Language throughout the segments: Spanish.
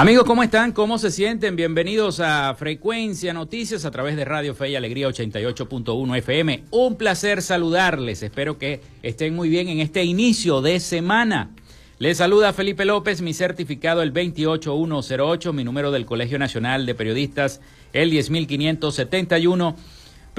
Amigos, ¿cómo están? ¿Cómo se sienten? Bienvenidos a Frecuencia Noticias a través de Radio Fe y Alegría 88.1 FM. Un placer saludarles. Espero que estén muy bien en este inicio de semana. Les saluda Felipe López, mi certificado el 28108, mi número del Colegio Nacional de Periodistas el 10571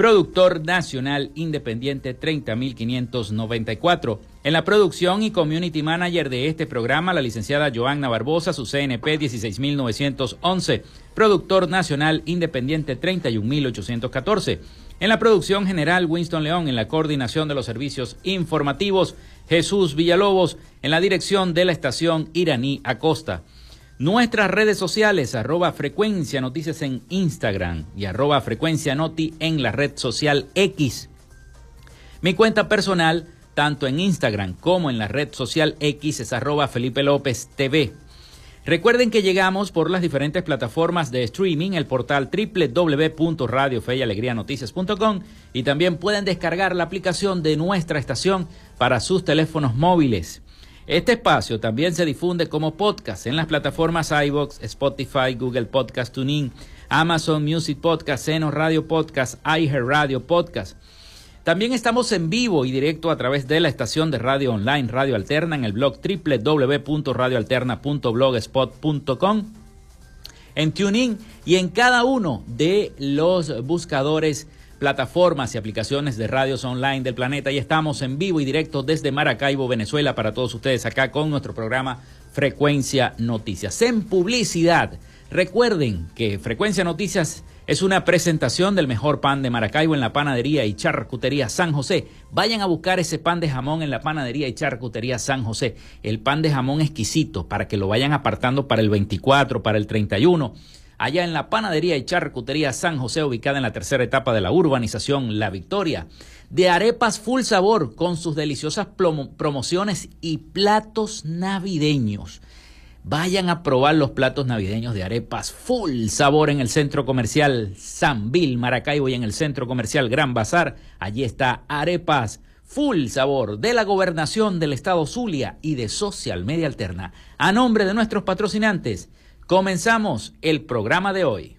productor nacional independiente 30594. En la producción y community manager de este programa, la licenciada Joanna Barbosa, su CNP 16911, productor nacional independiente 31814. En la producción general, Winston León, en la coordinación de los servicios informativos, Jesús Villalobos, en la dirección de la estación Iraní Acosta. Nuestras redes sociales, arroba frecuencia noticias en Instagram y arroba frecuencia noti en la red social X. Mi cuenta personal, tanto en Instagram como en la red social X, es arroba Felipe López TV. Recuerden que llegamos por las diferentes plataformas de streaming, el portal www.radiofeyalegrianoticias.com y también pueden descargar la aplicación de nuestra estación para sus teléfonos móviles. Este espacio también se difunde como podcast en las plataformas iVoox, Spotify, Google Podcast Tuning, Amazon Music Podcast, Seno Radio Podcast, iHeart Radio Podcast. También estamos en vivo y directo a través de la estación de radio online Radio Alterna en el blog www.radioalterna.blogspot.com, en TuneIn y en cada uno de los buscadores plataformas y aplicaciones de radios online del planeta y estamos en vivo y directo desde Maracaibo, Venezuela, para todos ustedes acá con nuestro programa Frecuencia Noticias. En publicidad, recuerden que Frecuencia Noticias es una presentación del mejor pan de Maracaibo en la panadería y charcutería San José. Vayan a buscar ese pan de jamón en la panadería y charcutería San José. El pan de jamón exquisito para que lo vayan apartando para el 24, para el 31 allá en la panadería y charcutería San José, ubicada en la tercera etapa de la urbanización La Victoria. De arepas full sabor, con sus deliciosas promociones y platos navideños. Vayan a probar los platos navideños de arepas full sabor en el centro comercial San Bill, Maracaibo y en el centro comercial Gran Bazar. Allí está arepas full sabor de la gobernación del estado Zulia y de Social Media Alterna. A nombre de nuestros patrocinantes, Comenzamos el programa de hoy.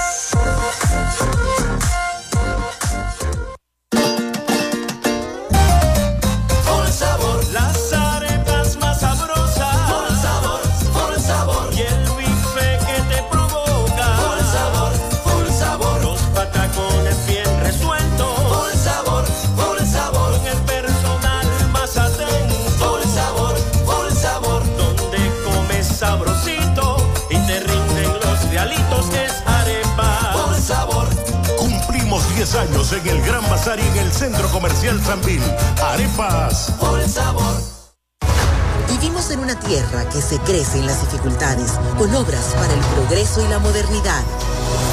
Años en el Gran Bazar y en el Centro Comercial Sambil. Arepas. Por sabor. Vivimos en una tierra que se crece en las dificultades, con obras para el progreso y la modernidad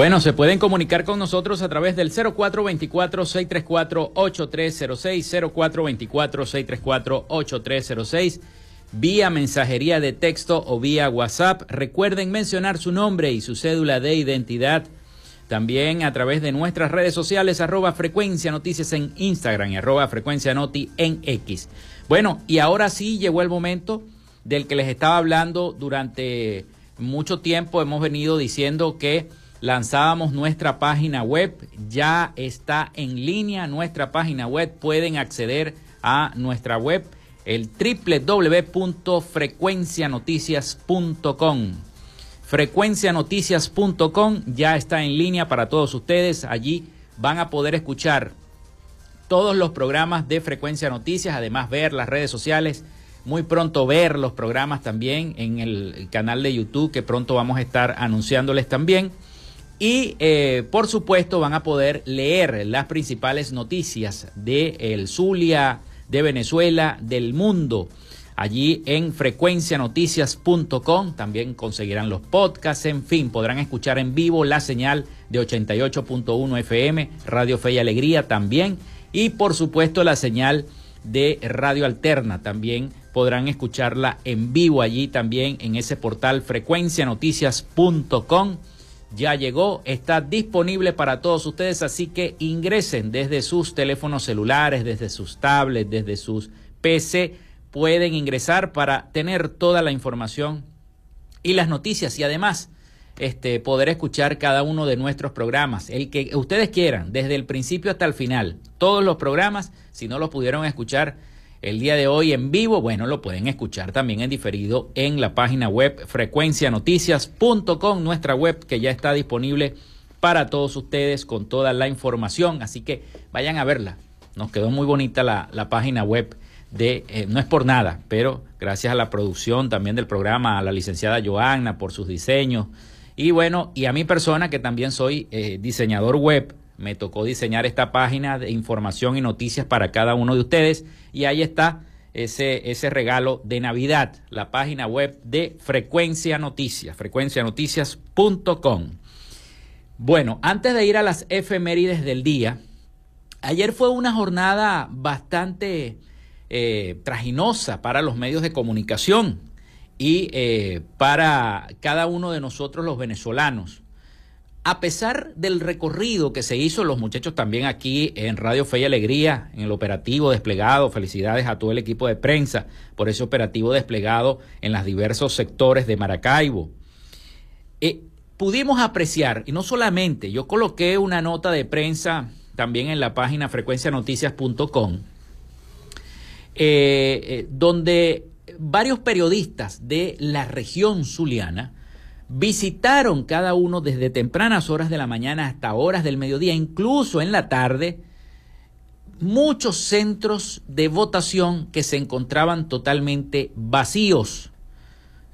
Bueno, se pueden comunicar con nosotros a través del 0424-634-8306, 0424-634-8306, vía mensajería de texto o vía WhatsApp. Recuerden mencionar su nombre y su cédula de identidad. También a través de nuestras redes sociales, arroba frecuencia noticias en Instagram y arroba frecuencia noti en X. Bueno, y ahora sí llegó el momento del que les estaba hablando durante mucho tiempo. Hemos venido diciendo que lanzábamos nuestra página web, ya está en línea nuestra página web, pueden acceder a nuestra web, el www.frecuencianoticias.com. Frecuencianoticias.com ya está en línea para todos ustedes, allí van a poder escuchar todos los programas de Frecuencia Noticias, además ver las redes sociales, muy pronto ver los programas también en el canal de YouTube que pronto vamos a estar anunciándoles también. Y eh, por supuesto van a poder leer las principales noticias de el Zulia, de Venezuela, del mundo. Allí en frecuencianoticias.com también conseguirán los podcasts, en fin, podrán escuchar en vivo la señal de 88.1 FM, Radio Fe y Alegría también, y por supuesto la señal de Radio Alterna también podrán escucharla en vivo allí también en ese portal frecuencianoticias.com ya llegó, está disponible para todos ustedes, así que ingresen desde sus teléfonos celulares, desde sus tablets, desde sus PC, pueden ingresar para tener toda la información y las noticias. Y además este, poder escuchar cada uno de nuestros programas, el que ustedes quieran, desde el principio hasta el final, todos los programas, si no los pudieron escuchar, el día de hoy en vivo, bueno, lo pueden escuchar también en diferido en la página web frecuencianoticias.com, nuestra web que ya está disponible para todos ustedes con toda la información, así que vayan a verla. Nos quedó muy bonita la, página web de, eh, no es por nada, pero gracias a la producción también del programa, a la licenciada Joanna por sus diseños, y bueno, y a mi persona que también soy eh, diseñador web, me tocó diseñar esta página de información y noticias para cada uno de ustedes y ahí está ese, ese regalo de Navidad, la página web de Frecuencia Noticias, frecuencianoticias.com. Bueno, antes de ir a las efemérides del día, ayer fue una jornada bastante eh, para los medios de comunicación y eh, para cada uno de nosotros los venezolanos. A pesar del recorrido que se hizo, los muchachos también aquí en Radio Fe y Alegría, en el operativo desplegado, felicidades a todo el equipo de prensa por ese operativo desplegado en los diversos sectores de Maracaibo. Eh, pudimos apreciar, y no solamente, yo coloqué una nota de prensa también en la página frecuencianoticias.com, eh, eh, donde varios periodistas de la región zuliana, visitaron cada uno desde tempranas horas de la mañana hasta horas del mediodía, incluso en la tarde, muchos centros de votación que se encontraban totalmente vacíos.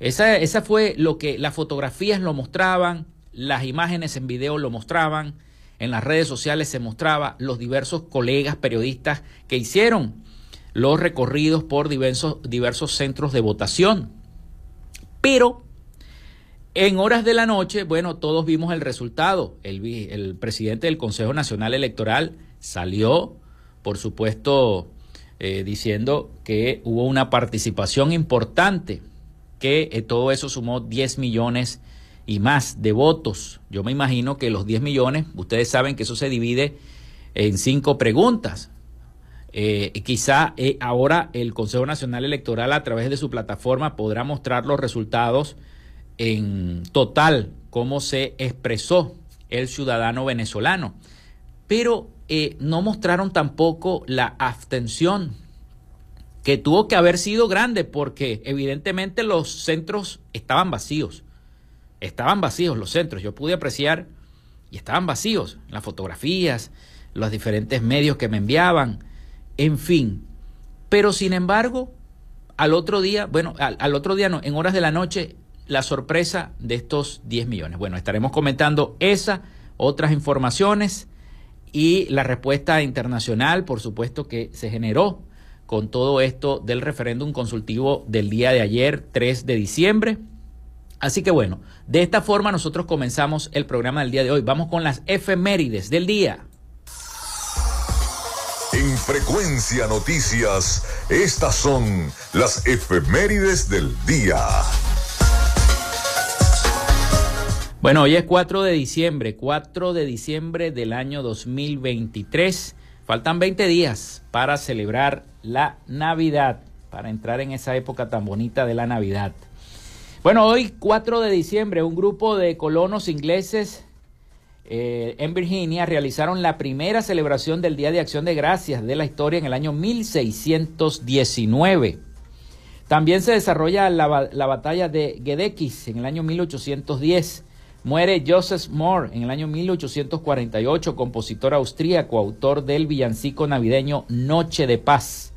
Esa, esa fue lo que las fotografías lo mostraban, las imágenes en video lo mostraban, en las redes sociales se mostraba los diversos colegas periodistas que hicieron los recorridos por diversos, diversos centros de votación. Pero en horas de la noche, bueno, todos vimos el resultado. El, presidente del Consejo Nacional Electoral salió, por supuesto, eh, diciendo que hubo una participación importante, que eh, todo eso sumó 10 millones y más de votos. Yo me imagino que los 10 millones, ustedes saben que eso se divide en cinco preguntas. Eh, quizá ahora el Consejo Nacional Electoral a través de su plataforma podrá mostrar los resultados en total cómo se expresó el ciudadano venezolano, pero eh, no mostraron tampoco la abstención que tuvo que haber sido grande porque evidentemente los centros estaban vacíos, estaban vacíos los centros, yo pude apreciar y estaban vacíos las fotografías, los diferentes medios que me enviaban, en fin, pero sin embargo, al otro día, bueno, al, al otro día no, en horas de la noche la sorpresa de estos 10 millones. Bueno, estaremos comentando esa, otras informaciones y la respuesta internacional, por supuesto, que se generó con todo esto del referéndum consultivo del día de ayer, 3 de diciembre. Así que bueno, de esta forma nosotros comenzamos el programa del día de hoy. Vamos con las efemérides del día. En Frecuencia Noticias, estas son las efemérides del día. Bueno, hoy es 4 de diciembre, 4 de diciembre del año 2023. Faltan 20 días para celebrar la Navidad, para entrar en esa época tan bonita de la Navidad. Bueno, hoy 4 de diciembre, un grupo de colonos ingleses eh, en Virginia realizaron la primera celebración del Día de Acción de Gracias de la historia en el año 1619. También se desarrolla la, la batalla de Gedekis en el año 1810. Muere Joseph Moore en el año 1848, compositor austríaco, autor del villancico navideño Noche de Paz.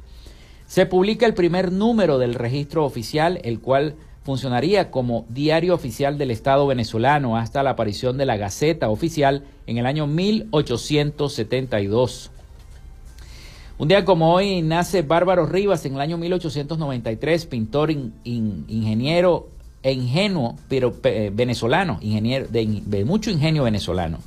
Se publica el primer número del registro oficial, el cual funcionaría como diario oficial del Estado venezolano hasta la aparición de la Gaceta Oficial en el año 1872. Un día como hoy nace Bárbaro Rivas en el año 1893, pintor, ingeniero ingenuo, pero eh, venezolano, ingeniero, de, mucho ingenio venezolano.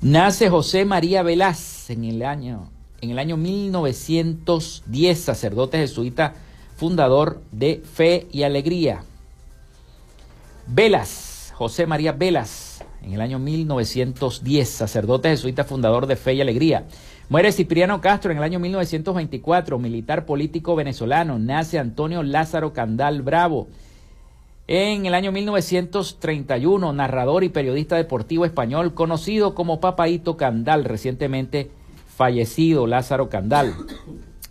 Nace José María Velaz en el año, en el año 1910, sacerdote jesuita, fundador de Fe y Alegría. Velas, José María Velas, en el año 1910, sacerdote jesuita, fundador de Fe y Alegría. Muere Cipriano Castro en el año 1924, militar político venezolano. Nace Antonio Lázaro Candal Bravo en el año 1931, narrador y periodista deportivo español, conocido como Papaito Candal, recientemente fallecido Lázaro Candal.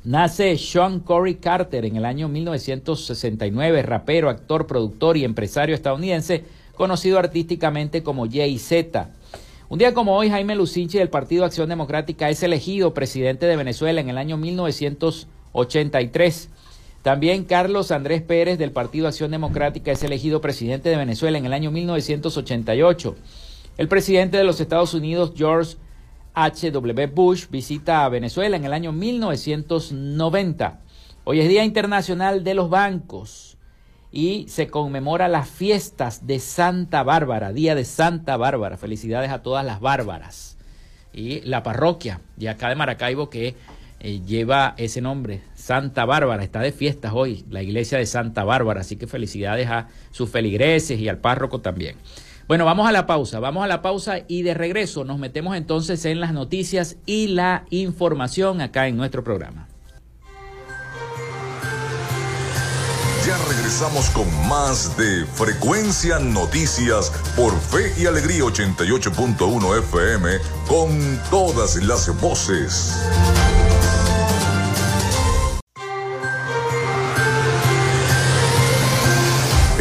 Nace Sean Corey Carter en el año 1969, rapero, actor, productor y empresario estadounidense, conocido artísticamente como Jay-Z. Un día como hoy, Jaime Lucinchi del Partido Acción Democrática es elegido presidente de Venezuela en el año 1983. También Carlos Andrés Pérez del Partido Acción Democrática es elegido presidente de Venezuela en el año 1988. El presidente de los Estados Unidos, George H.W. Bush, visita a Venezuela en el año 1990. Hoy es Día Internacional de los Bancos y se conmemora las fiestas de Santa Bárbara, Día de Santa Bárbara. Felicidades a todas las bárbaras. Y la parroquia de acá de Maracaibo que eh, lleva ese nombre, Santa Bárbara. Está de fiestas hoy la iglesia de Santa Bárbara, así que felicidades a sus feligreses y al párroco también. Bueno, vamos a la pausa, vamos a la pausa y de regreso nos metemos entonces en las noticias y la información acá en nuestro programa. Ya regresamos con más de Frecuencia Noticias por Fe y Alegría 88.1 FM con todas las voces.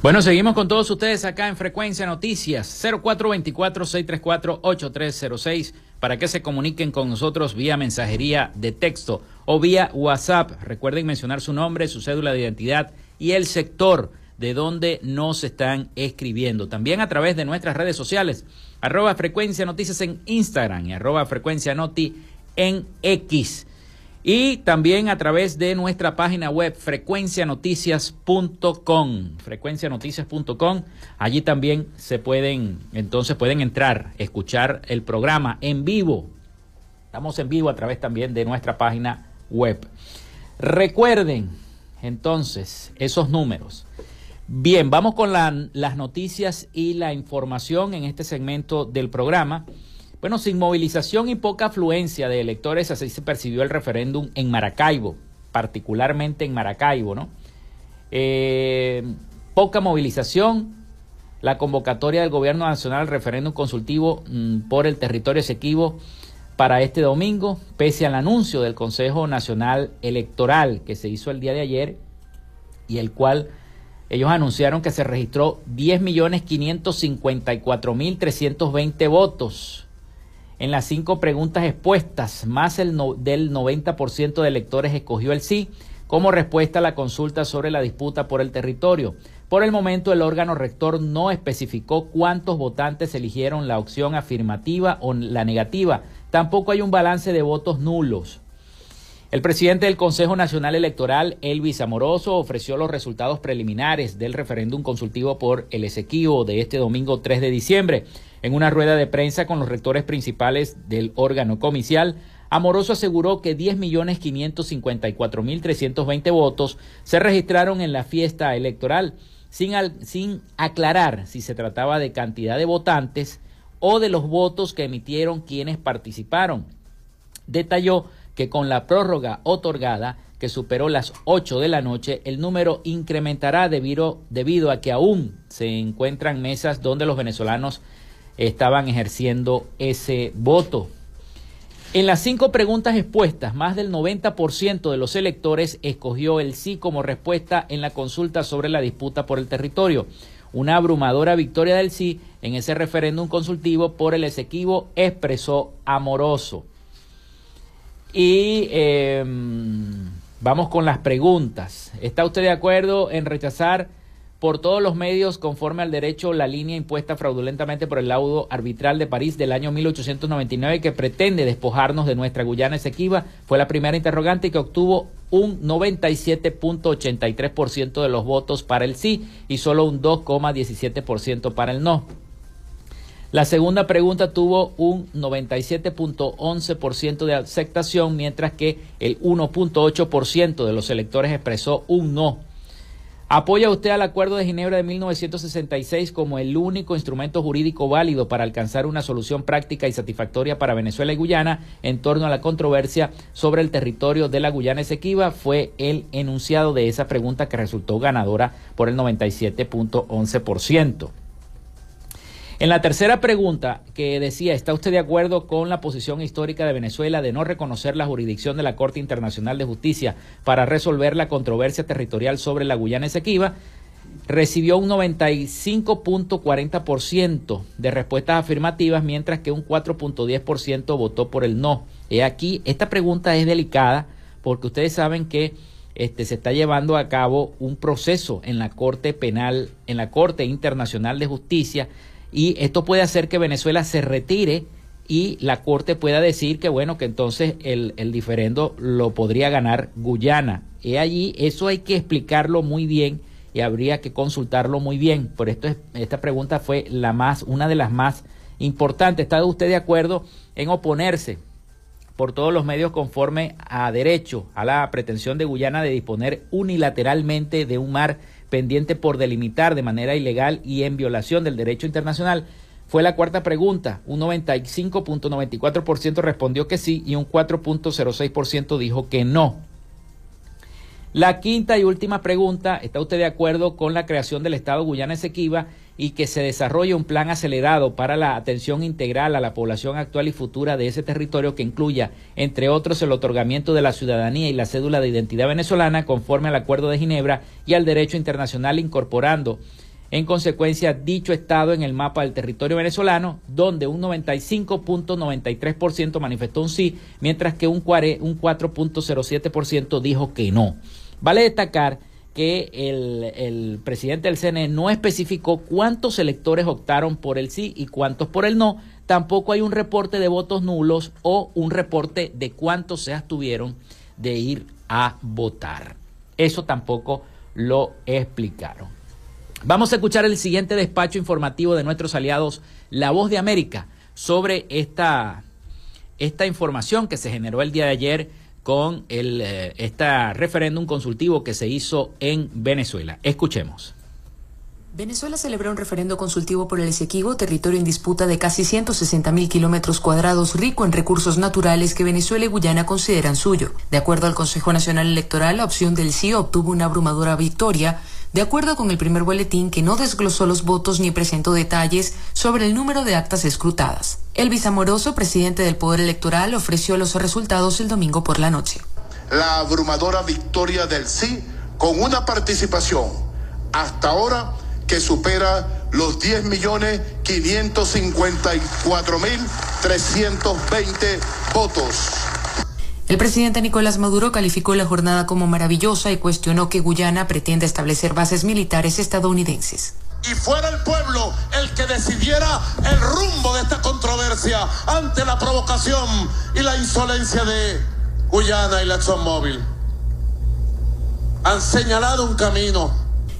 Bueno, seguimos con todos ustedes acá en Frecuencia Noticias 0424-634-8306 para que se comuniquen con nosotros vía mensajería de texto o vía WhatsApp. Recuerden mencionar su nombre, su cédula de identidad y el sector de donde nos están escribiendo. También a través de nuestras redes sociales, arroba Frecuencia Noticias en Instagram y arroba Frecuencia Noti en X y también a través de nuestra página web frecuencianoticias.com, frecuencianoticias.com. Allí también se pueden, entonces pueden entrar, escuchar el programa en vivo. Estamos en vivo a través también de nuestra página web. Recuerden entonces esos números. Bien, vamos con las noticias y la información en este segmento del programa. Bueno, sin movilización y poca afluencia de electores, así se percibió el referéndum en Maracaibo, particularmente en Maracaibo, ¿no? Eh, poca movilización, la convocatoria del Gobierno Nacional al referéndum consultivo mm, por el territorio Esequibo para este domingo, pese al anuncio del Consejo Nacional Electoral que se hizo el día de ayer y el cual ellos anunciaron que se registró 10.554.320 votos en las cinco preguntas expuestas, más el del 90% de electores escogió el sí como respuesta a la consulta sobre la disputa por el territorio. Por el momento, el órgano rector no especificó cuántos votantes eligieron la opción afirmativa o la negativa. Tampoco hay un balance de votos nulos. El presidente del Consejo Nacional Electoral, Elvis Amoroso, ofreció los resultados preliminares del referéndum consultivo por el Esequibo de este domingo 3 de diciembre. En una rueda de prensa con los rectores principales del órgano comicial, Amoroso aseguró que 10.554.320 votos se registraron en la fiesta electoral, sin, sin aclarar si se trataba de cantidad de votantes o de los votos que emitieron quienes participaron. Detalló que con la prórroga otorgada, que superó las 8 de la noche, el número incrementará debido, debido a que aún se encuentran mesas donde los venezolanos estaban ejerciendo ese voto. En las cinco preguntas expuestas, más del 90% de los electores escogió el sí como respuesta en la consulta sobre la disputa por el territorio. Una abrumadora victoria del sí en ese referéndum consultivo por el Esequibo expresó amoroso. Y em, vamos con las preguntas. ¿Está usted de acuerdo en rechazar por todos los medios conforme al derecho la línea impuesta fraudulentamente por el laudo arbitral de París del año 1899 que pretende despojarnos de nuestra Guyana Esequiba? Fue la primera interrogante que obtuvo un 97.83% de los votos para el sí y solo un 2,17% para el no. La segunda pregunta tuvo un 97.11% de aceptación, mientras que el 1.8% de los electores expresó un no. ¿Apoya usted al Acuerdo de Ginebra de 1966 como el único instrumento jurídico válido para alcanzar una solución práctica y satisfactoria para Venezuela y Guyana en torno a la controversia sobre el territorio de la Guyana Esequiba? Fue el enunciado de esa pregunta que resultó ganadora por el 97.11%. En la tercera pregunta que decía, ¿está usted de acuerdo con la posición histórica de Venezuela de no reconocer la jurisdicción de la Corte Internacional de Justicia para resolver la controversia territorial sobre la Guyana Esequiba? Recibió un 95.40% de respuestas afirmativas, mientras que un 4.10% votó por el no. He aquí, esta pregunta es delicada porque ustedes saben que este, se está llevando a cabo un proceso en la Corte Penal, en la Corte Internacional de Justicia, y esto puede hacer que Venezuela se retire y la Corte pueda decir que bueno, que entonces el, el diferendo lo podría ganar Guyana. Y allí, eso hay que explicarlo muy bien y habría que consultarlo muy bien. Por esto esta pregunta fue la más, una de las más importantes. ¿Está usted de acuerdo en oponerse por todos los medios conforme a derecho a la pretensión de Guyana de disponer unilateralmente de un mar pendiente por delimitar de manera ilegal y en violación del derecho internacional? Fue la cuarta pregunta. Un 95.94% respondió que sí y un 4.06% dijo que no. La quinta y última pregunta, ¿está usted de acuerdo con la creación del Estado Guyana Esequiba y que se desarrolle un plan acelerado para la atención integral a la población actual y futura de ese territorio que incluya, entre otros, el otorgamiento de la ciudadanía y la cédula de identidad venezolana conforme al Acuerdo de Ginebra y al derecho internacional incorporando en consecuencia, dicho estado en el mapa del territorio venezolano, donde un 95.93% manifestó un sí, mientras que un 4.07% dijo que no. Vale destacar que el, presidente del CNE no especificó cuántos electores optaron por el sí y cuántos por el no. Tampoco hay un reporte de votos nulos o un reporte de cuántos se abstuvieron de ir a votar. Eso tampoco lo explicaron. Vamos a escuchar el siguiente despacho informativo de nuestros aliados La Voz de América sobre esta, esta información que se generó el día de ayer con el este referéndum consultivo que se hizo en Venezuela. Escuchemos. Venezuela celebró un referendo consultivo por el Esequibo, territorio en disputa de casi 160 mil kilómetros cuadrados, rico en recursos naturales que Venezuela y Guyana consideran suyo. De acuerdo al Consejo Nacional Electoral, la opción del sí obtuvo una abrumadora victoria, de acuerdo con el primer boletín que no desglosó los votos ni presentó detalles sobre el número de actas escrutadas. Elvis Amoroso, presidente del Poder Electoral, ofreció los resultados el domingo por la noche. La abrumadora victoria del sí con una participación hasta ahora que supera los 10.554.320 votos. El presidente Nicolás Maduro calificó la jornada como maravillosa y cuestionó que Guyana pretende establecer bases militares estadounidenses. Y fuera el pueblo el que decidiera el rumbo de esta controversia ante la provocación y la insolencia de Guyana y la ExxonMobil. Han señalado un camino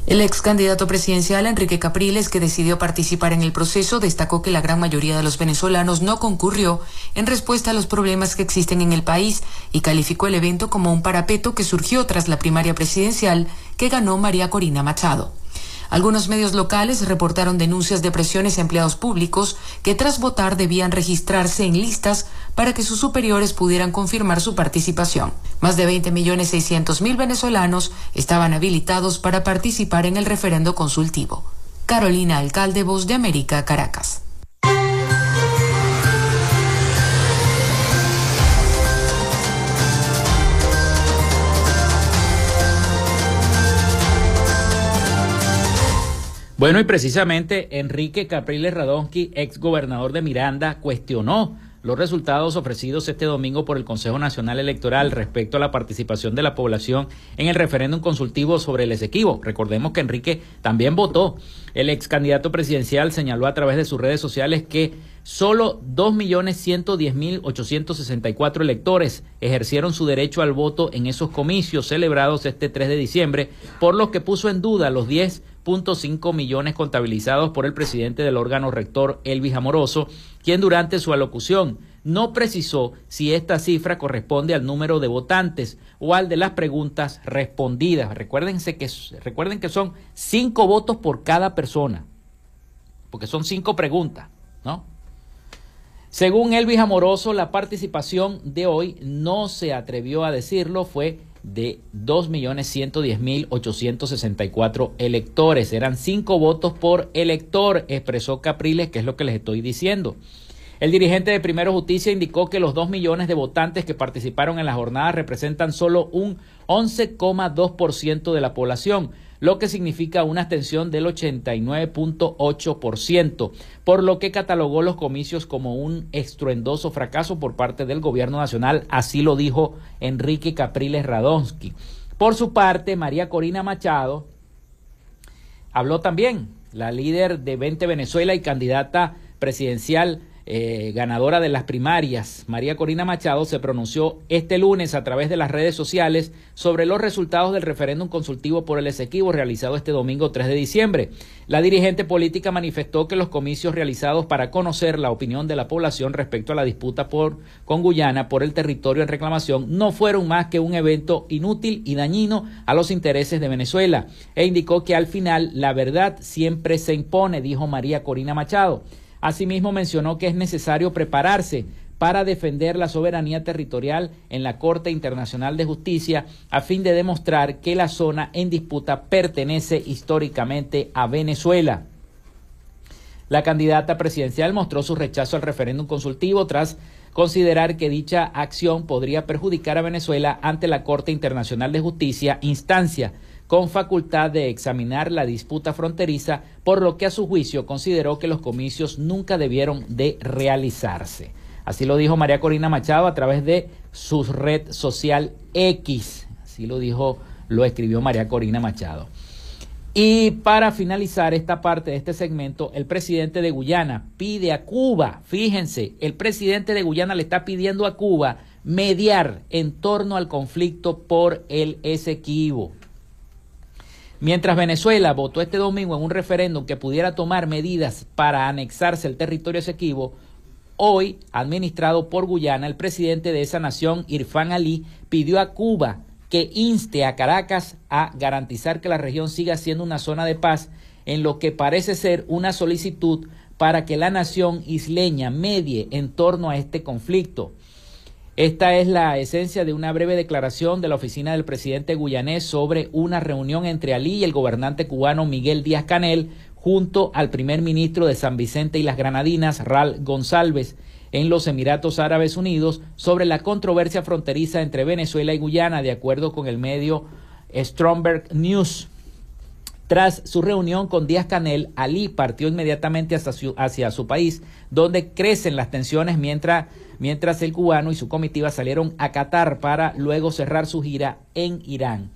el ex candidato presidencial Enrique Capriles, que decidió participar en el proceso, destacó que la gran mayoría de los venezolanos no concurrió en respuesta a los problemas que existen en el país y calificó el evento como un parapeto que surgió tras la primaria presidencial que ganó María Corina Machado. Algunos medios locales reportaron denuncias de presiones a empleados públicos que tras votar debían registrarse en listas para que sus superiores pudieran confirmar su participación. Más de 20 millones 600 mil venezolanos estaban habilitados para participar en el referendo consultivo. Carolina Alcalde, Voz de América, Caracas. Bueno, y precisamente Enrique Capriles Radonsky, ex gobernador de Miranda, cuestionó los resultados ofrecidos este domingo por el Consejo Nacional Electoral respecto a la participación de la población en el referéndum consultivo sobre el Esequibo. Recordemos que Enrique también votó. El ex candidato presidencial señaló a través de sus redes sociales que solo 2.110.864 electores ejercieron su derecho al voto en esos comicios celebrados este 3 de diciembre, por lo que puso en duda los 10 cinco millones contabilizados por el presidente del órgano rector Elvis Amoroso, quien durante su alocución no precisó si esta cifra corresponde al número de votantes o al de las preguntas respondidas. Recuérdense que, recuerden que son cinco votos por cada persona, porque son cinco preguntas, ¿no? Según Elvis Amoroso, la participación de hoy no se atrevió a decirlo, fue de 2.110.864 electores. Eran cinco votos por elector, expresó Capriles, que es lo que les estoy diciendo. El dirigente de Primero Justicia indicó que los 2 millones de votantes que participaron en la jornada representan solo un 11,2% de la población, lo que significa una abstención del 89.8%, por lo que catalogó los comicios como un estruendoso fracaso por parte del gobierno nacional, así lo dijo Enrique Capriles Radonsky. Por su parte, María Corina Machado habló también, la líder de 20 Venezuela y candidata presidencial eh, ganadora de las primarias, María Corina Machado, se pronunció este lunes a través de las redes sociales sobre los resultados del referéndum consultivo por el Esequibo realizado este domingo 3 de diciembre. La dirigente política manifestó que los comicios realizados para conocer la opinión de la población respecto a la disputa por, con Guyana por el territorio en reclamación no fueron más que un evento inútil y dañino a los intereses de Venezuela e indicó que al final la verdad siempre se impone, dijo María Corina Machado. Asimismo, mencionó que es necesario prepararse para defender la soberanía territorial en la Corte Internacional de Justicia a fin de demostrar que la zona en disputa pertenece históricamente a Venezuela. La candidata presidencial mostró su rechazo al referéndum consultivo tras considerar que dicha acción podría perjudicar a Venezuela ante la Corte Internacional de Justicia, instancia con facultad de examinar la disputa fronteriza, por lo que a su juicio consideró que los comicios nunca debieron de realizarse. Así lo dijo María Corina Machado a través de su red social X. Así lo dijo, lo escribió María Corina Machado. Y para finalizar esta parte de este segmento, el presidente de Guyana pide a Cuba, fíjense, el presidente de Guyana le está pidiendo a Cuba mediar en torno al conflicto por el Esequibo. Mientras Venezuela votó este domingo en un referéndum que pudiera tomar medidas para anexarse el territorio Esequibo, hoy, administrado por Guyana, el presidente de esa nación, Irfan Ali, pidió a Cuba que inste a Caracas a garantizar que la región siga siendo una zona de paz, en lo que parece ser una solicitud para que la nación isleña medie en torno a este conflicto. Esta es la esencia de una breve declaración de la oficina del presidente guyanés sobre una reunión entre Ali y el gobernante cubano Miguel Díaz Canel junto al primer ministro de San Vicente y las Granadinas, Ral González, en los Emiratos Árabes Unidos sobre la controversia fronteriza entre Venezuela y Guyana, de acuerdo con el medio Stromberg News. Tras su reunión con Díaz Canel, Ali partió inmediatamente hacia su país, donde crecen las tensiones mientras mientras el cubano y su comitiva salieron a Qatar para luego cerrar su gira en Irán.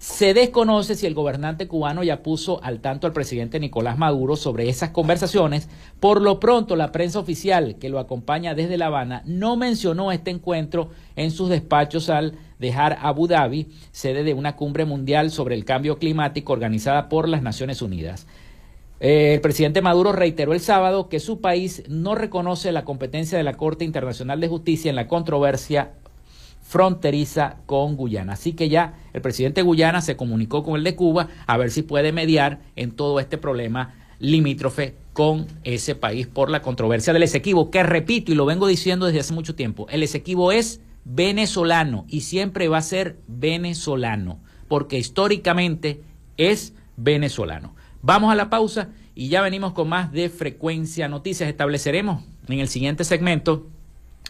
Se desconoce si el gobernante cubano ya puso al tanto al presidente Nicolás Maduro sobre esas conversaciones. Por lo pronto, la prensa oficial que lo acompaña desde La Habana no mencionó este encuentro en sus despachos al dejar Abu Dhabi, sede de una cumbre mundial sobre el cambio climático organizada por las Naciones Unidas. Eh, el presidente Maduro reiteró el sábado que su país no reconoce la competencia de la Corte Internacional de Justicia en la controversia fronteriza con Guyana. Así que ya el presidente Guyana se comunicó con el de Cuba a ver si puede mediar en todo este problema limítrofe con ese país por la controversia del Esequibo, que repito y lo vengo diciendo desde hace mucho tiempo, el Esequibo es venezolano y siempre va a ser venezolano, porque históricamente es venezolano. Vamos a la pausa y ya venimos con más de Frecuencia Noticias. Estableceremos en el siguiente segmento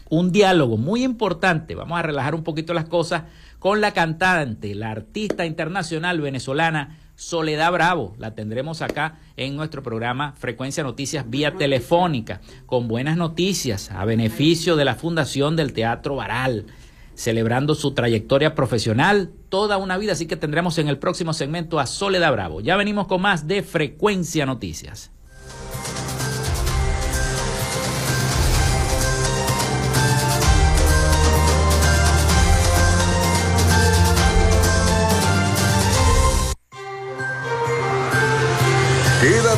un diálogo muy importante. Vamos a relajar un poquito las cosas con la cantante, la artista internacional venezolana Soledad Bravo. La tendremos acá en nuestro programa Frecuencia Noticias vía telefónica, con buenas noticias a beneficio de la Fundación del Teatro Baral celebrando su trayectoria profesional toda una vida, así que tendremos en el próximo segmento a Soledad Bravo. Ya venimos con más de Frecuencia Noticias.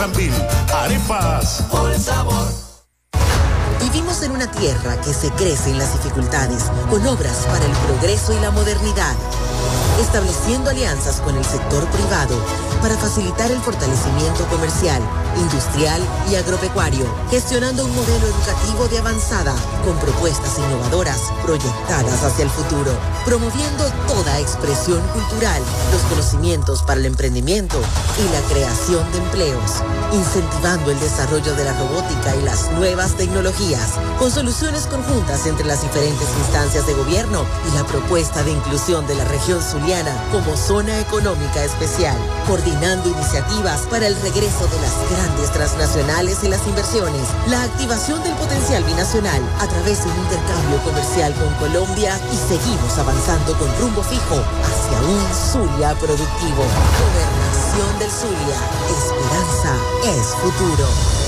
Sambil. Arepas. Por sabor. Vivimos en una tierra que se crece en las dificultades, con obras para el progreso y la modernidad estableciendo alianzas con el sector privado para facilitar el fortalecimiento comercial, industrial y agropecuario, gestionando un modelo educativo de avanzada con propuestas innovadoras proyectadas hacia el futuro, promoviendo toda expresión cultural, los conocimientos para el emprendimiento y la creación de empleos, incentivando el desarrollo de la robótica y las nuevas tecnologías, con soluciones conjuntas entre las diferentes instancias de gobierno y la propuesta de inclusión de la región Zulia como zona económica especial, coordinando iniciativas para el regreso de las grandes transnacionales y las inversiones, la activación del potencial binacional a través de un intercambio comercial con Colombia y seguimos avanzando con rumbo fijo hacia un Zulia productivo. Gobernación del Zulia. Esperanza es futuro.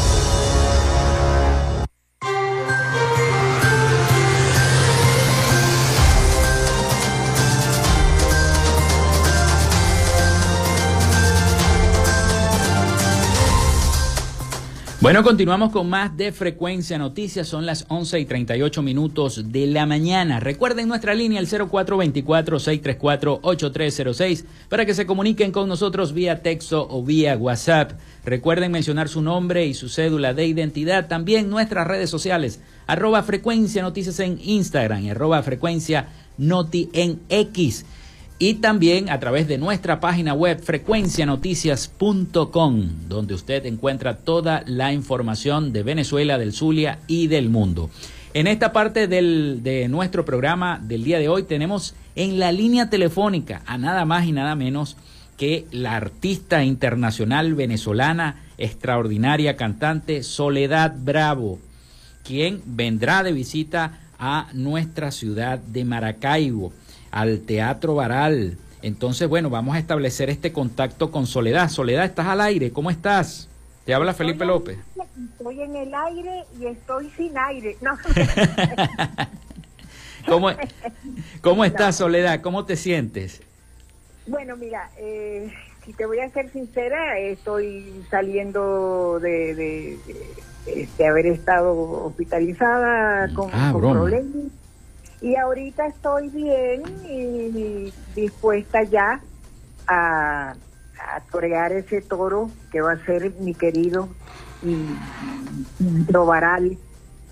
Bueno, continuamos con más de Frecuencia Noticias. Son las 11 y 38 minutos de la mañana. Recuerden nuestra línea el 0424-634-8306 para que se comuniquen con nosotros vía texto o vía WhatsApp. Recuerden mencionar su nombre y su cédula de identidad. También nuestras redes sociales, arroba Frecuencia Noticias en Instagram y arroba Frecuencia Noti en X y también a través de nuestra página web frecuencianoticias.com, donde usted encuentra toda la información de Venezuela, del Zulia y del mundo. En esta parte de nuestro programa del día de hoy tenemos en la línea telefónica a nada más y nada menos que la artista internacional venezolana, extraordinaria cantante Soledad Bravo, quien vendrá de visita a nuestra ciudad de Maracaibo al Teatro Baral. Entonces, bueno, vamos a establecer este contacto con Soledad. Soledad, estás al aire, ¿cómo estás? Te habla Felipe López. Estoy en el aire y estoy sin aire. No. ¿Cómo, ¿Cómo estás, Soledad? ¿Cómo te sientes? Bueno, mira, eh, si te voy a ser sincera, estoy saliendo de, de, haber estado hospitalizada con, ah, con problemas y ahorita estoy bien y dispuesta ya a, a ese toro que va a ser mi querido y Trovaral,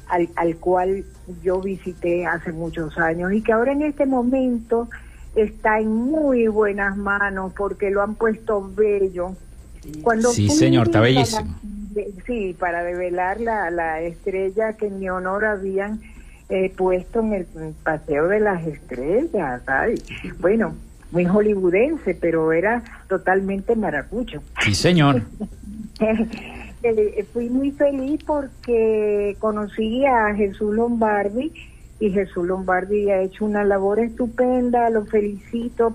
al, al cual yo visité hace muchos años y que ahora en este momento está en muy buenas manos porque lo han puesto bello. Cuando sí, señor, está bellísimo. sí, para develar la, la estrella que en mi honor habían puesto en el Paseo de las Estrellas, ¿sabes? Bueno, muy hollywoodense, pero era totalmente maracucho. Sí, señor. Eh, fui muy feliz porque conocí a Jesús Lombardi y Jesús Lombardi ha hecho una labor estupenda, lo felicito.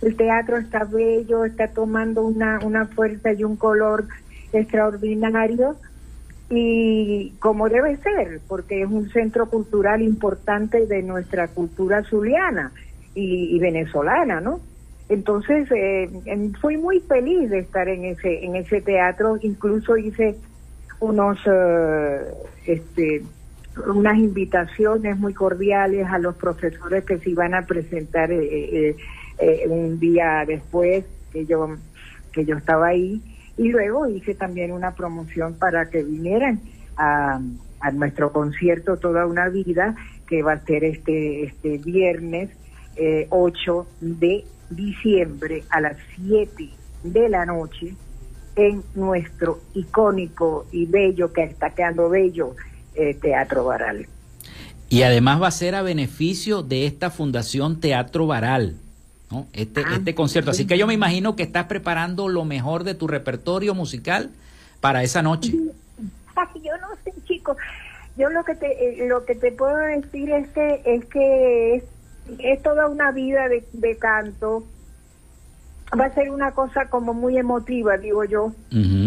El teatro está bello, está tomando una, una fuerza y un color extraordinario y como debe ser, porque es un centro cultural importante de nuestra cultura zuliana y, venezolana, ¿no? Entonces eh, fui muy feliz de estar en ese en ese teatro, incluso hice unos eh, este unas invitaciones muy cordiales a los profesores que se iban a presentar eh, un día después que yo que yo estaba ahí y luego hice también una promoción para que vinieran a, nuestro concierto Toda una Vida, que va a ser este, este viernes 8 eh, de diciembre a las 7 de la noche en nuestro icónico y bello, que está quedando bello, eh, Teatro Baral. Y además va a ser a beneficio de esta Fundación Teatro Baral. ¿No? Este, ah, este concierto. Así que yo me imagino que estás preparando lo mejor de tu repertorio musical para esa noche. yo no sé, chicos. Yo lo que te eh, lo que te puedo decir es que es que es, toda una vida de, de, canto. Va a ser una cosa como muy emotiva, digo yo,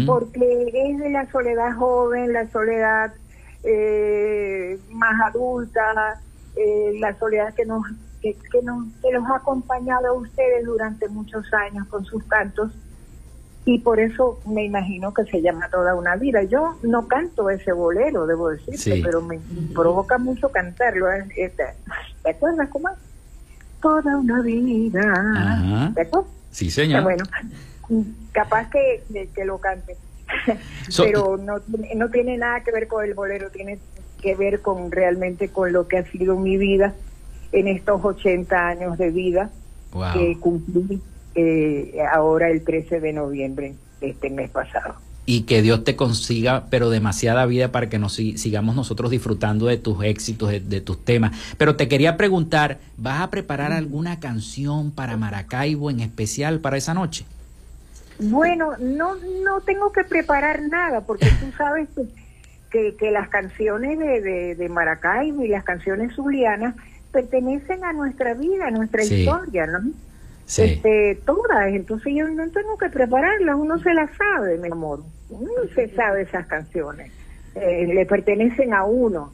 porque es de la soledad joven, la soledad eh, más adulta, eh, la soledad que nos que, que, nos que los ha acompañado a ustedes durante muchos años con sus cantos y por eso me imagino que se llama Toda una vida. Yo no canto ese bolero, debo decirte, pero me provoca mucho cantarlo. ¿eh? Este, ¿Te acuerdas cómo? Toda una vida. ¿Te acuerdas? Sí, señor. Bueno, capaz que, que lo cante. pero no, no tiene nada que ver con el bolero, tiene que ver con realmente con lo que ha sido mi vida en estos 80 años de vida que cumplí eh, ahora el 13 de noviembre de este mes pasado. Y que Dios te consiga, pero demasiada vida para que nos sigamos nosotros disfrutando de tus éxitos, de, tus temas. Pero te quería preguntar, ¿vas a preparar alguna canción para Maracaibo en especial para esa noche? Bueno, no, no tengo que preparar nada, porque tú sabes que, que, las canciones de, de, Maracaibo y las canciones zulianas pertenecen a nuestra vida, a nuestra historia, ¿no? este, todas. Entonces yo no tengo que prepararlas, uno se las sabe, mi amor. Uno se sabe esas canciones. Eh, le pertenecen a uno.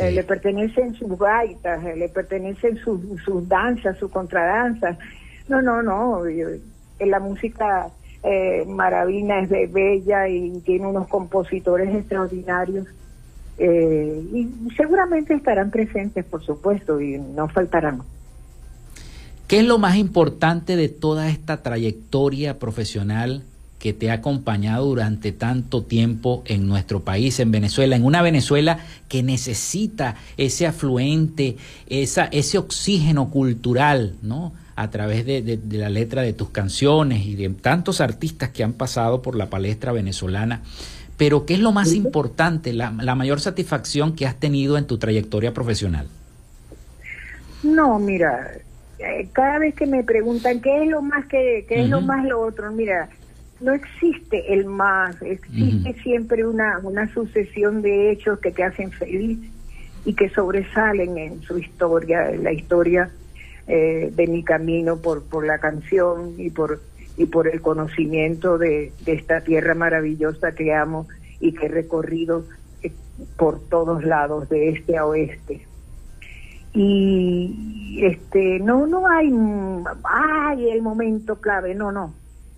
Eh, le pertenecen sus gaitas, eh, le pertenecen sus, sus danzas, sus contradanzas. No, no, no. la música maravina es de bella y tiene unos compositores extraordinarios. Y seguramente estarán presentes, por supuesto, y no faltarán. ¿Qué es lo más importante de toda esta trayectoria profesional que te ha acompañado durante tanto tiempo en nuestro país, en Venezuela, en una Venezuela que necesita ese afluente, esa, ese oxígeno cultural, ¿no? A través de, la letra de tus canciones y de tantos artistas que han pasado por la palestra venezolana. Pero, ¿qué es lo más importante, la, la mayor satisfacción que has tenido en tu trayectoria profesional? No, mira, eh, cada vez que me preguntan qué es lo más que qué es lo más lo otro, mira, no existe el más, existe siempre una, una sucesión de hechos que te hacen feliz y que sobresalen en su historia, en la historia eh, de mi camino por, por la canción y por, y por el conocimiento de, esta tierra maravillosa que amo y que he recorrido eh, por todos lados, de este a oeste. Y este no no hay ay el momento clave no no.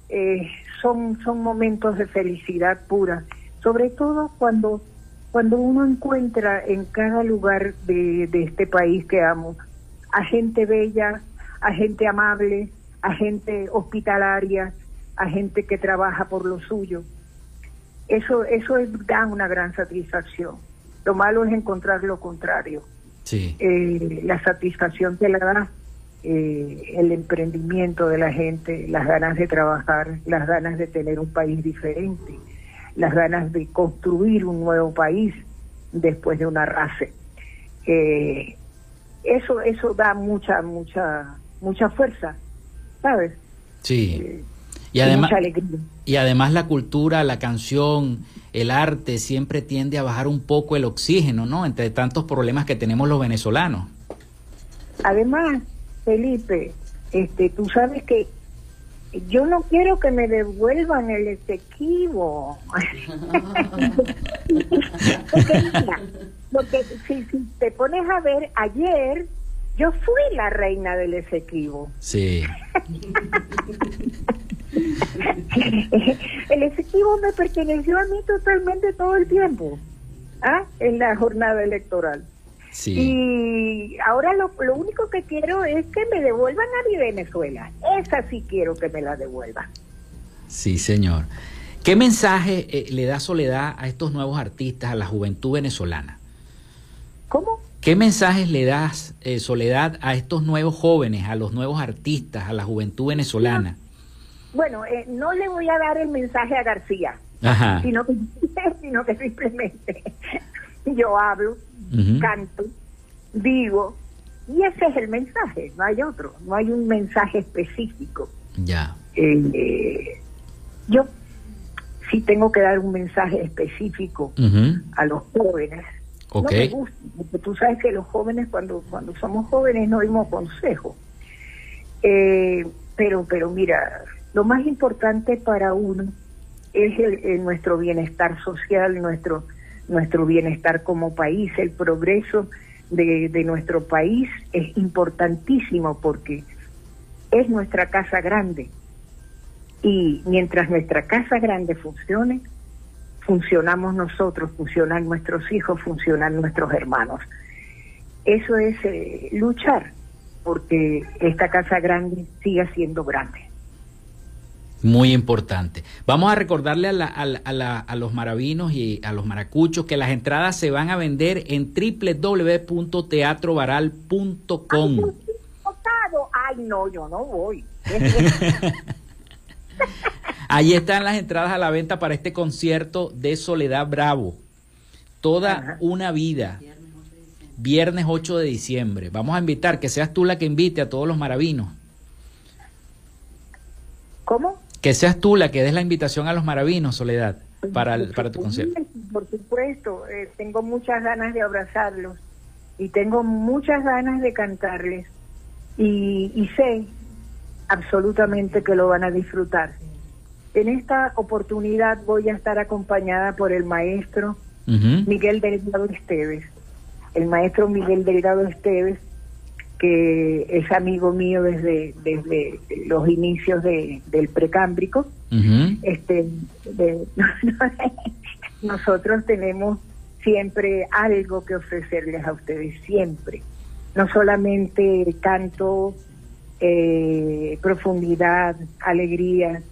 Eh, son son momentos de felicidad pura sobre todo cuando cuando uno encuentra en cada lugar de, de este país que amo a gente bella a gente amable a gente hospitalaria a gente que trabaja por lo suyo. Eso eso es, da una gran satisfacción. Lo malo es encontrar lo contrario. Eh, la satisfacción que le da eh, el emprendimiento de la gente, las ganas de trabajar, las ganas de tener un país diferente, las ganas de construir un nuevo país después de una raza. Eh, eso, eso da mucha, mucha, mucha fuerza, ¿sabes? Sí. y además, y además la cultura, la canción, el arte siempre tiende a bajar un poco el oxígeno, ¿no? Entre tantos problemas que tenemos los venezolanos. Además, Felipe, este, tú sabes que yo no quiero que me devuelvan el Esequibo. porque si, si te pones a ver, ayer yo fui la reina del Esequibo. Sí. el efectivo me perteneció a mí totalmente todo el tiempo, ¿ah? en la jornada electoral. Y ahora lo, lo, único que quiero es que me devuelvan a mi Venezuela. Esa sí quiero que me la devuelvan. Sí, señor. ¿Qué mensaje eh, le da Soledad a estos nuevos artistas, a la juventud venezolana? ¿Qué mensajes le das, eh, Soledad, a estos nuevos jóvenes, a los nuevos artistas, a la juventud venezolana? Bueno, eh, no le voy a dar el mensaje a García, Sino, que, sino que simplemente yo hablo, canto, digo, y ese es el mensaje, no hay otro, no hay un mensaje específico. Ya. Eh, yo sí tengo que dar un mensaje específico a los jóvenes. No me gusta, porque tú sabes que los jóvenes cuando cuando somos jóvenes no dimos consejo. Eh, pero pero mira, lo más importante para uno es el, nuestro bienestar social, nuestro nuestro bienestar como país, el progreso de, de nuestro país es importantísimo porque es nuestra casa grande y mientras nuestra casa grande funcione, funcionamos nosotros, funcionan nuestros hijos, funcionan nuestros hermanos. Eso es eh, luchar porque esta casa grande siga siendo grande. Muy importante. Vamos a recordarle a, la, a, a, los maravinos y a los maracuchos que las entradas se van a vender en www.teatrovaral.com. Ay, no, yo no voy. Ahí están las entradas a la venta para este concierto de Soledad Bravo. Toda una vida. Viernes 8 de diciembre. Vamos a invitar, que seas tú la que invite a todos los maravinos. ¿Cómo? Que seas tú la que des la invitación a los maravinos, Soledad, para, para tu concierto. Por supuesto, eh, tengo muchas ganas de abrazarlos y tengo muchas ganas de cantarles y, y sé absolutamente que lo van a disfrutar. En esta oportunidad voy a estar acompañada por el maestro Miguel Delgado Esteves. El maestro Miguel Delgado Esteves, que es amigo mío desde, desde los inicios de, del precámbrico. este, nosotros tenemos siempre algo que ofrecerles a ustedes, siempre. No solamente canto eh, profundidad, alegría,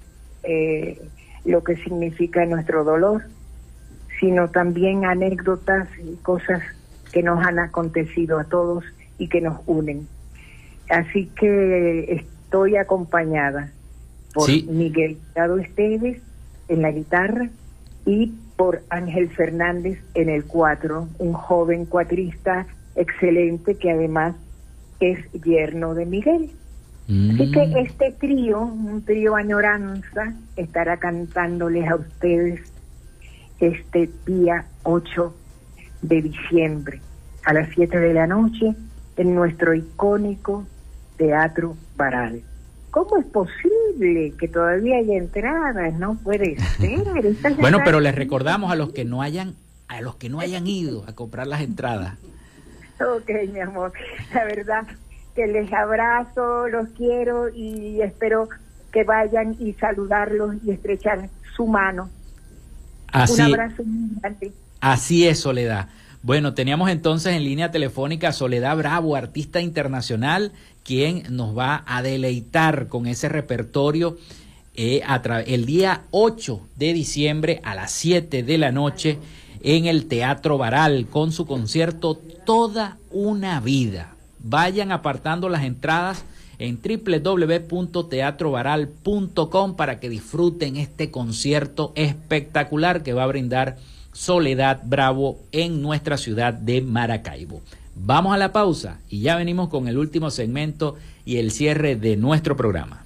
eh, lo que significa nuestro dolor, sino también anécdotas y cosas que nos han acontecido a todos y que nos unen. Así que estoy acompañada por Miguel Dado Esteves en la guitarra y por Ángel Fernández en el cuatro, un joven cuatrista excelente que además es yerno de Miguel. Así que mm. este trío, un trío añoranza, estará cantándoles a ustedes este día 8 de diciembre a las 7 de la noche en nuestro icónico Teatro Baral. ¿Cómo es posible que todavía haya entradas? No puede ser. bueno, pero les recordamos a los que no hayan a los que no hayan ido a comprar las entradas. Ok, mi amor. La verdad, que les abrazo, los quiero y espero que vayan y saludarlos y estrechar su mano. Así, Un abrazo muy grande. Así es, Soledad. Bueno, teníamos entonces en línea telefónica a Soledad Bravo, artista internacional, quien nos va a deleitar con ese repertorio eh, el día 8 de diciembre a las 7 de la noche en el Teatro Baral con su concierto Toda una vida. Vayan apartando las entradas en www.teatrovaral.com para que disfruten este concierto espectacular que va a brindar Soledad Bravo en nuestra ciudad de Maracaibo. Vamos a la pausa y ya venimos con el último segmento y el cierre de nuestro programa.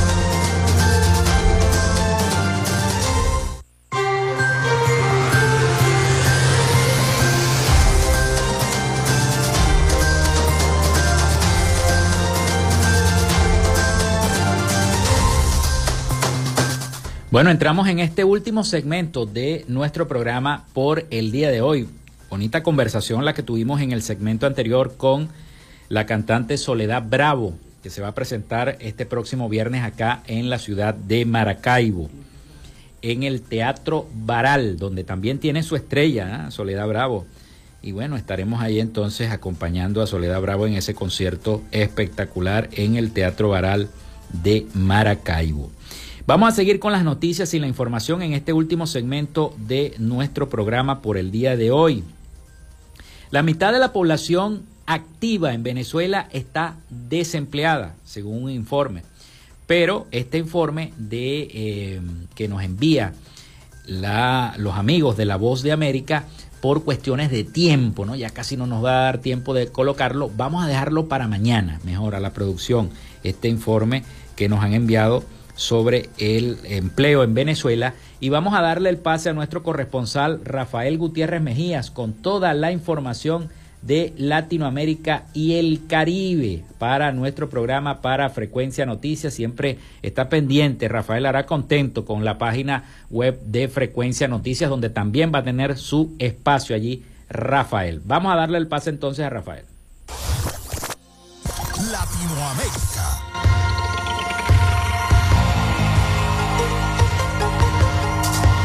Bueno, entramos en este último segmento de nuestro programa por el día de hoy. Bonita conversación la que tuvimos en el segmento anterior con la cantante Soledad Bravo, que se va a presentar este próximo viernes acá en la ciudad de Maracaibo, en el Teatro Baral, donde también tiene su estrella, ¿eh? Soledad Bravo. Y bueno, estaremos ahí entonces acompañando a Soledad Bravo en ese concierto espectacular en el Teatro Baral de Maracaibo. Vamos a seguir con las noticias y la información en este último segmento de nuestro programa por el día de hoy. La mitad de la población activa en Venezuela está desempleada, según un informe. Pero este informe de, eh, que nos envía los amigos de La Voz de América por cuestiones de tiempo, ¿no? Ya casi no nos va a dar tiempo de colocarlo. Vamos a dejarlo para mañana, mejor a la producción, este informe que nos han enviado sobre el empleo en Venezuela y vamos a darle el pase a nuestro corresponsal Rafael Gutiérrez Mejías con toda la información de Latinoamérica y el Caribe para nuestro programa para Frecuencia Noticias. Siempre está pendiente, Rafael hará contento con la página web de Frecuencia Noticias donde también va a tener su espacio allí, Rafael. Vamos a darle el pase entonces a Rafael. Latinoamérica.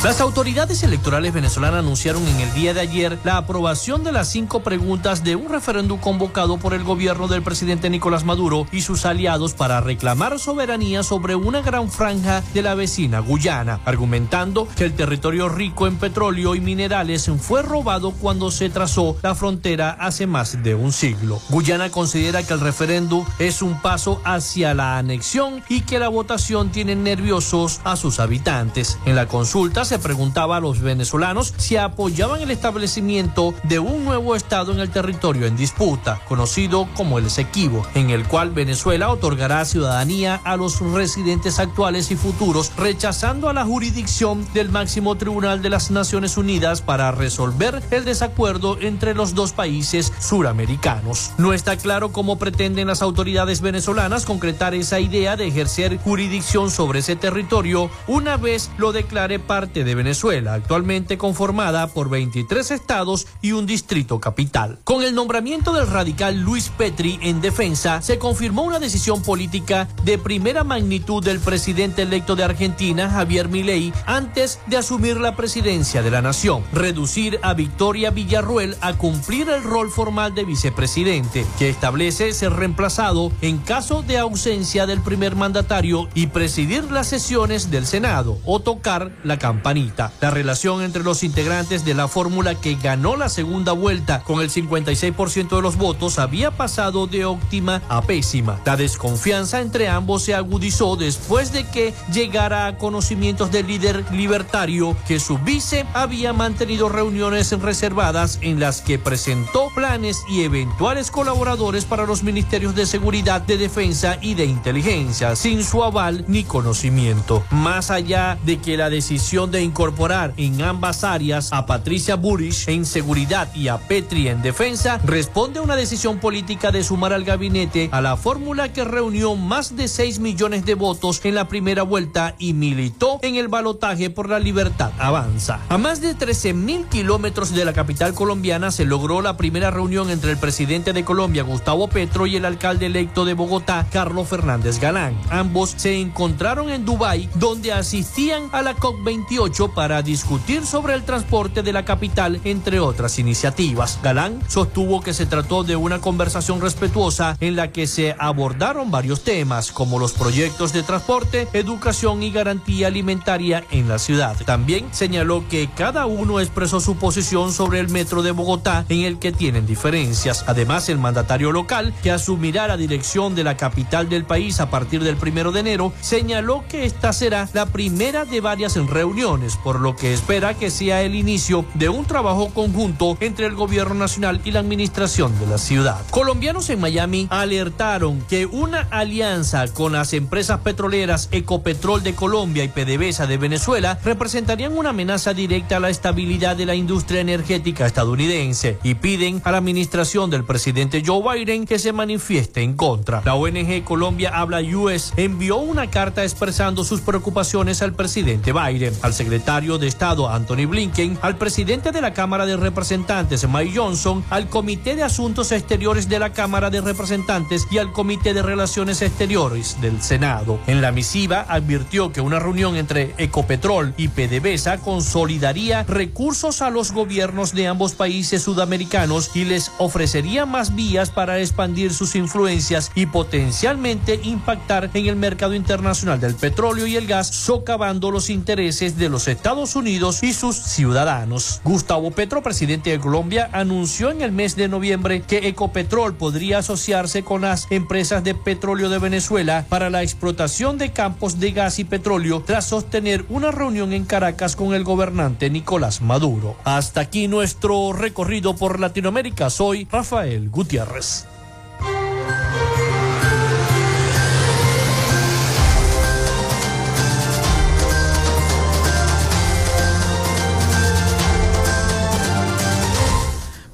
Las autoridades electorales venezolanas anunciaron en el día de ayer la aprobación de las cinco preguntas de un referéndum convocado por el gobierno del presidente Nicolás Maduro y sus aliados para reclamar soberanía sobre una gran franja de la vecina Guyana, argumentando que el territorio rico en petróleo y minerales fue robado cuando se trazó la frontera hace más de un siglo. Guyana considera que el referéndum es un paso hacia la anexión y que la votación tiene nerviosos a sus habitantes. En la consulta se preguntaba a los venezolanos si apoyaban el establecimiento de un nuevo Estado en el territorio en disputa, conocido como el Esequibo, en el cual Venezuela otorgará ciudadanía a los residentes actuales y futuros, rechazando a la jurisdicción del máximo tribunal de las Naciones Unidas para resolver el desacuerdo entre los dos países suramericanos. No está claro cómo pretenden las autoridades venezolanas concretar esa idea de ejercer jurisdicción sobre ese territorio una vez lo declare parte de Venezuela, actualmente conformada por 23 estados y un distrito capital. Con el nombramiento del radical Luis Petri en defensa, se confirmó una decisión política de primera magnitud del presidente electo de Argentina, Javier Milei, antes de asumir la presidencia de la nación, reducir a Victoria Villarruel a cumplir el rol formal de vicepresidente, que establece ser reemplazado en caso de ausencia del primer mandatario y presidir las sesiones del Senado. O tocar la campaña la relación entre los integrantes de la fórmula que ganó la segunda vuelta con el 56% de los votos había pasado de óptima a pésima. La desconfianza entre ambos se agudizó después de que llegara a conocimientos del líder libertario que su vice había mantenido reuniones reservadas en las que presentó planes y eventuales colaboradores para los ministerios de seguridad, de defensa y de inteligencia, sin su aval ni conocimiento. Más allá de que la decisión de incorporar en ambas áreas a Patricia Burish en seguridad y a Petri en defensa responde a una decisión política de sumar al gabinete a la fórmula que reunió más de 6 millones de votos en la primera vuelta y militó en el balotaje por la libertad avanza. A más de 13 mil kilómetros de la capital colombiana se logró la primera reunión entre el presidente de Colombia, Gustavo Petro, y el alcalde electo de Bogotá, Carlos Fernández Galán. Ambos se encontraron en Dubái, donde asistían a la COP28 para discutir sobre el transporte de la capital, entre otras iniciativas. Galán sostuvo que se trató de una conversación respetuosa en la que se abordaron varios temas, como los proyectos de transporte, educación y garantía alimentaria en la ciudad. También señaló que cada uno expresó su posición sobre el metro de Bogotá, en el que tienen diferencias. Además, el mandatario local, que asumirá la dirección de la capital del país a partir del primero de enero, señaló que esta será la primera de varias reuniones por lo que espera que sea el inicio de un trabajo conjunto entre el gobierno nacional y la administración de la ciudad. Colombianos en Miami alertaron que una alianza con las empresas petroleras Ecopetrol de Colombia y PDVSA de Venezuela representarían una amenaza directa a la estabilidad de la industria energética estadounidense y piden a la administración del presidente Joe Biden que se manifieste en contra. La ONG Colombia Habla US envió una carta expresando sus preocupaciones al presidente Biden, al secretario de Estado Anthony Blinken, al presidente de la Cámara de Representantes Mike Johnson, al Comité de Asuntos Exteriores de la Cámara de Representantes y al Comité de Relaciones Exteriores del Senado. En la misiva advirtió que una reunión entre Ecopetrol y PDVSA consolidaría recursos a los gobiernos de ambos países sudamericanos y les ofrecería más vías para expandir sus influencias y potencialmente impactar en el mercado internacional del petróleo y el gas, socavando los intereses de los Estados Unidos y sus ciudadanos. Gustavo Petro, presidente de Colombia, anunció en el mes de noviembre que Ecopetrol podría asociarse con las empresas de petróleo de Venezuela para la explotación de campos de gas y petróleo tras sostener una reunión en Caracas con el gobernante Nicolás Maduro. Hasta aquí nuestro recorrido por Latinoamérica. Soy Rafael Gutiérrez.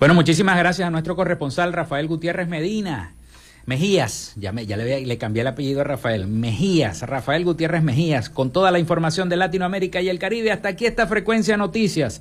Bueno, muchísimas gracias a nuestro corresponsal Rafael Gutiérrez Medina. Mejías, ya, me, ya le, le, cambié el apellido a Rafael, Mejías, Rafael Gutiérrez Mejías, con toda la información de Latinoamérica y el Caribe. Hasta aquí esta frecuencia noticias.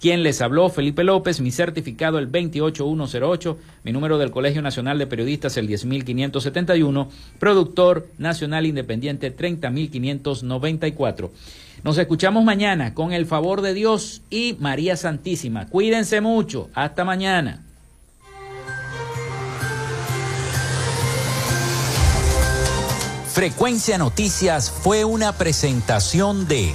quien les habló, Felipe López, mi certificado el 28108, mi número del Colegio Nacional de Periodistas el 10571, productor nacional independiente 30594. Nos escuchamos mañana con el favor de Dios y María Santísima. Cuídense mucho. Hasta mañana. Frecuencia Noticias fue una presentación de